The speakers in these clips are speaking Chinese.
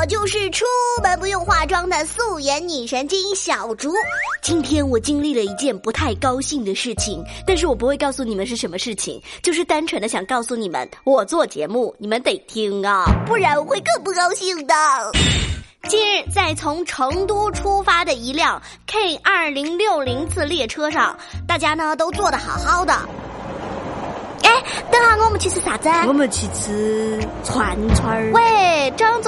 我就是出门不用化妆的素颜女神经小竹。今天我经历了一件不太高兴的事情，但是我不会告诉你们是什么事情，就是单纯的想告诉你们，我做节目你们得听啊，不然我会更不高兴的。近日，在从成都出发的一辆 K 二零六零次列车上，大家呢都坐的好好的。哎，等下我们去吃啥子？我们去吃串串儿。喂，张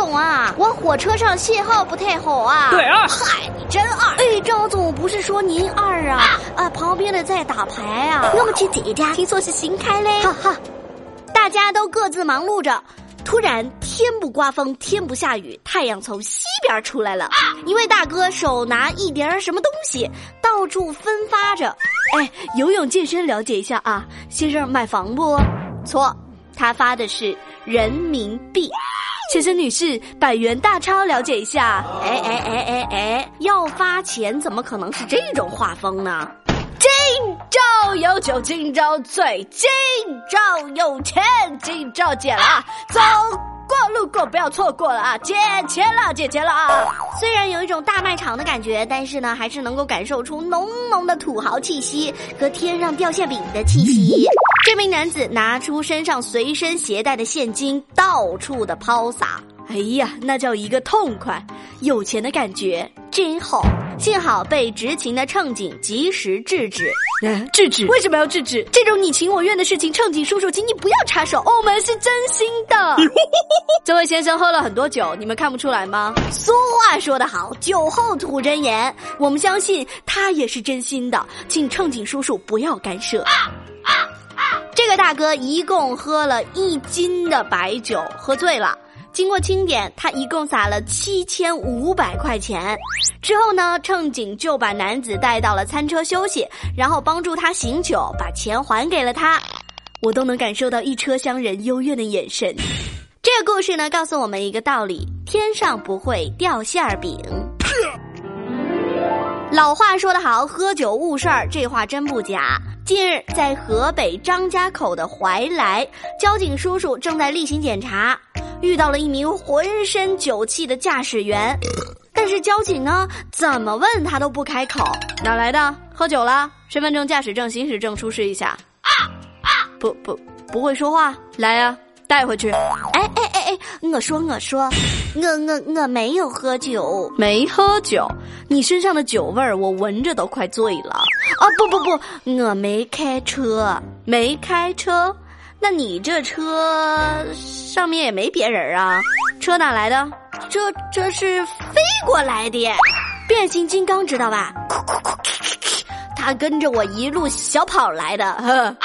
火车上信号不太好啊。对啊，嗨，你真二。哎，张总不是说您二啊？啊，旁边的在打牌啊。我们去这家，听说是新开嘞。哈哈，大家都各自忙碌着。突然，天不刮风，天不下雨，太阳从西边出来了。一位大哥手拿一点什么东西，到处分发着。哎，游泳健身了解一下啊，先生买房不？错，他发的是人民币。先生女士，百元大钞了解一下。哎哎哎哎哎，要发钱怎么可能是这种画风呢？今朝有酒今朝醉，今朝有钱今朝捡了，走过路过不要错过了啊！捡钱了，捡钱了啊！虽然有一种大卖场的感觉，但是呢，还是能够感受出浓浓的土豪气息和天上掉馅饼的气息。这名男子拿出身上随身携带的现金，到处的抛洒。哎呀，那叫一个痛快！有钱的感觉真好。幸好被执勤的乘警及时制止。制止？为什么要制止？这种你情我愿的事情，乘警叔叔，请你不要插手。我们是真心的。这位先生喝了很多酒，你们看不出来吗？俗话说得好，酒后吐真言。我们相信他也是真心的，请乘警叔叔不要干涉。啊啊这个大哥一共喝了一斤的白酒，喝醉了。经过清点，他一共撒了七千五百块钱。之后呢，乘警就把男子带到了餐车休息，然后帮助他醒酒，把钱还给了他。我都能感受到一车厢人幽怨的眼神。这个故事呢，告诉我们一个道理：天上不会掉馅儿饼。老话说得好，喝酒误事儿，这话真不假。近日，在河北张家口的怀来，交警叔叔正在例行检查。遇到了一名浑身酒气的驾驶员，但是交警呢，怎么问他都不开口。哪来的？喝酒了？身份证、驾驶证、行驶证出示一下。啊啊不不，不会说话。来呀，带回去。哎哎哎哎，我说我说，我我我没有喝酒，没喝酒。你身上的酒味儿，我闻着都快醉了。啊不不不，我没开车，没开车。那你这车上面也没别人啊？车哪来的？这这是飞过来的，变形金刚知道吧？他跟着我一路小跑来的。哼，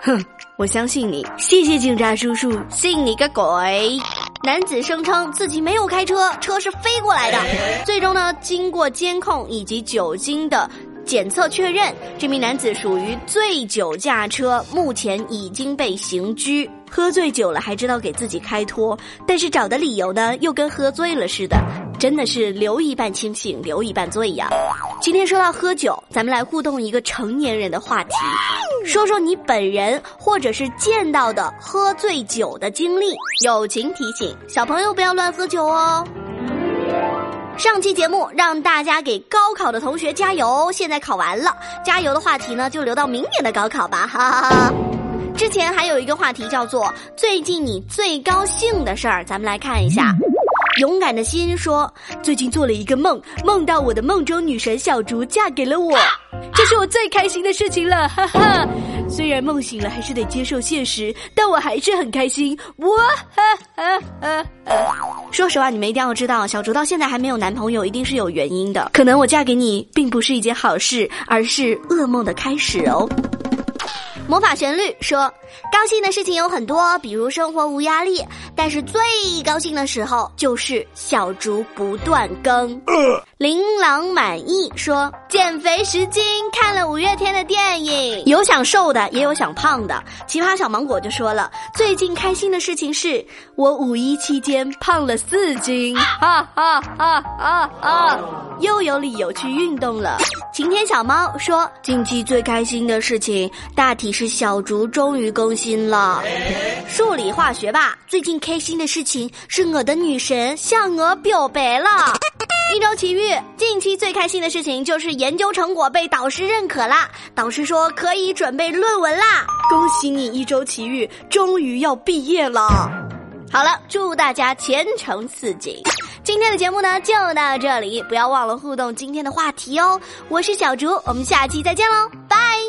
哼，我相信你，谢谢警察叔叔，信你个鬼！男子声称自己没有开车，车是飞过来的。最终呢，经过监控以及酒精的。检测确认，这名男子属于醉酒驾车，目前已经被刑拘。喝醉酒了还知道给自己开脱，但是找的理由呢，又跟喝醉了似的，真的是留一半清醒，留一半醉呀。今天说到喝酒，咱们来互动一个成年人的话题，说说你本人或者是见到的喝醉酒的经历。友情提醒：小朋友不要乱喝酒哦。上期节目让大家给高考的同学加油，现在考完了，加油的话题呢就留到明年的高考吧，哈哈哈。之前还有一个话题叫做最近你最高兴的事儿，咱们来看一下。勇敢的心说，最近做了一个梦，梦到我的梦中女神小竹嫁给了我，这是我最开心的事情了，哈哈。虽然梦醒了还是得接受现实，但我还是很开心。我，哈哈哈。说实话，你们一定要知道，小竹到现在还没有男朋友，一定是有原因的。可能我嫁给你并不是一件好事，而是噩梦的开始哦。魔法旋律说：“高兴的事情有很多，比如生活无压力。但是最高兴的时候就是小竹不断更。”琳琅满意说：“减肥十斤，看了五月天的电影。有想瘦的，也有想胖的。”奇葩小芒果就说了：“最近开心的事情是我五一期间胖了四斤，哈哈哈哈哈，又有理由去运动了。”晴天小猫说：“近期最开心的事情大体是。”是小竹终于更新了。数理化学吧，最近开心的事情是我的女神向我表白了。一周奇遇，近期最开心的事情就是研究成果被导师认可啦，导师说可以准备论文啦。恭喜你，一周奇遇终于要毕业了。好了，祝大家前程似锦。今天的节目呢就到这里，不要忘了互动今天的话题哦。我是小竹，我们下期再见喽，拜。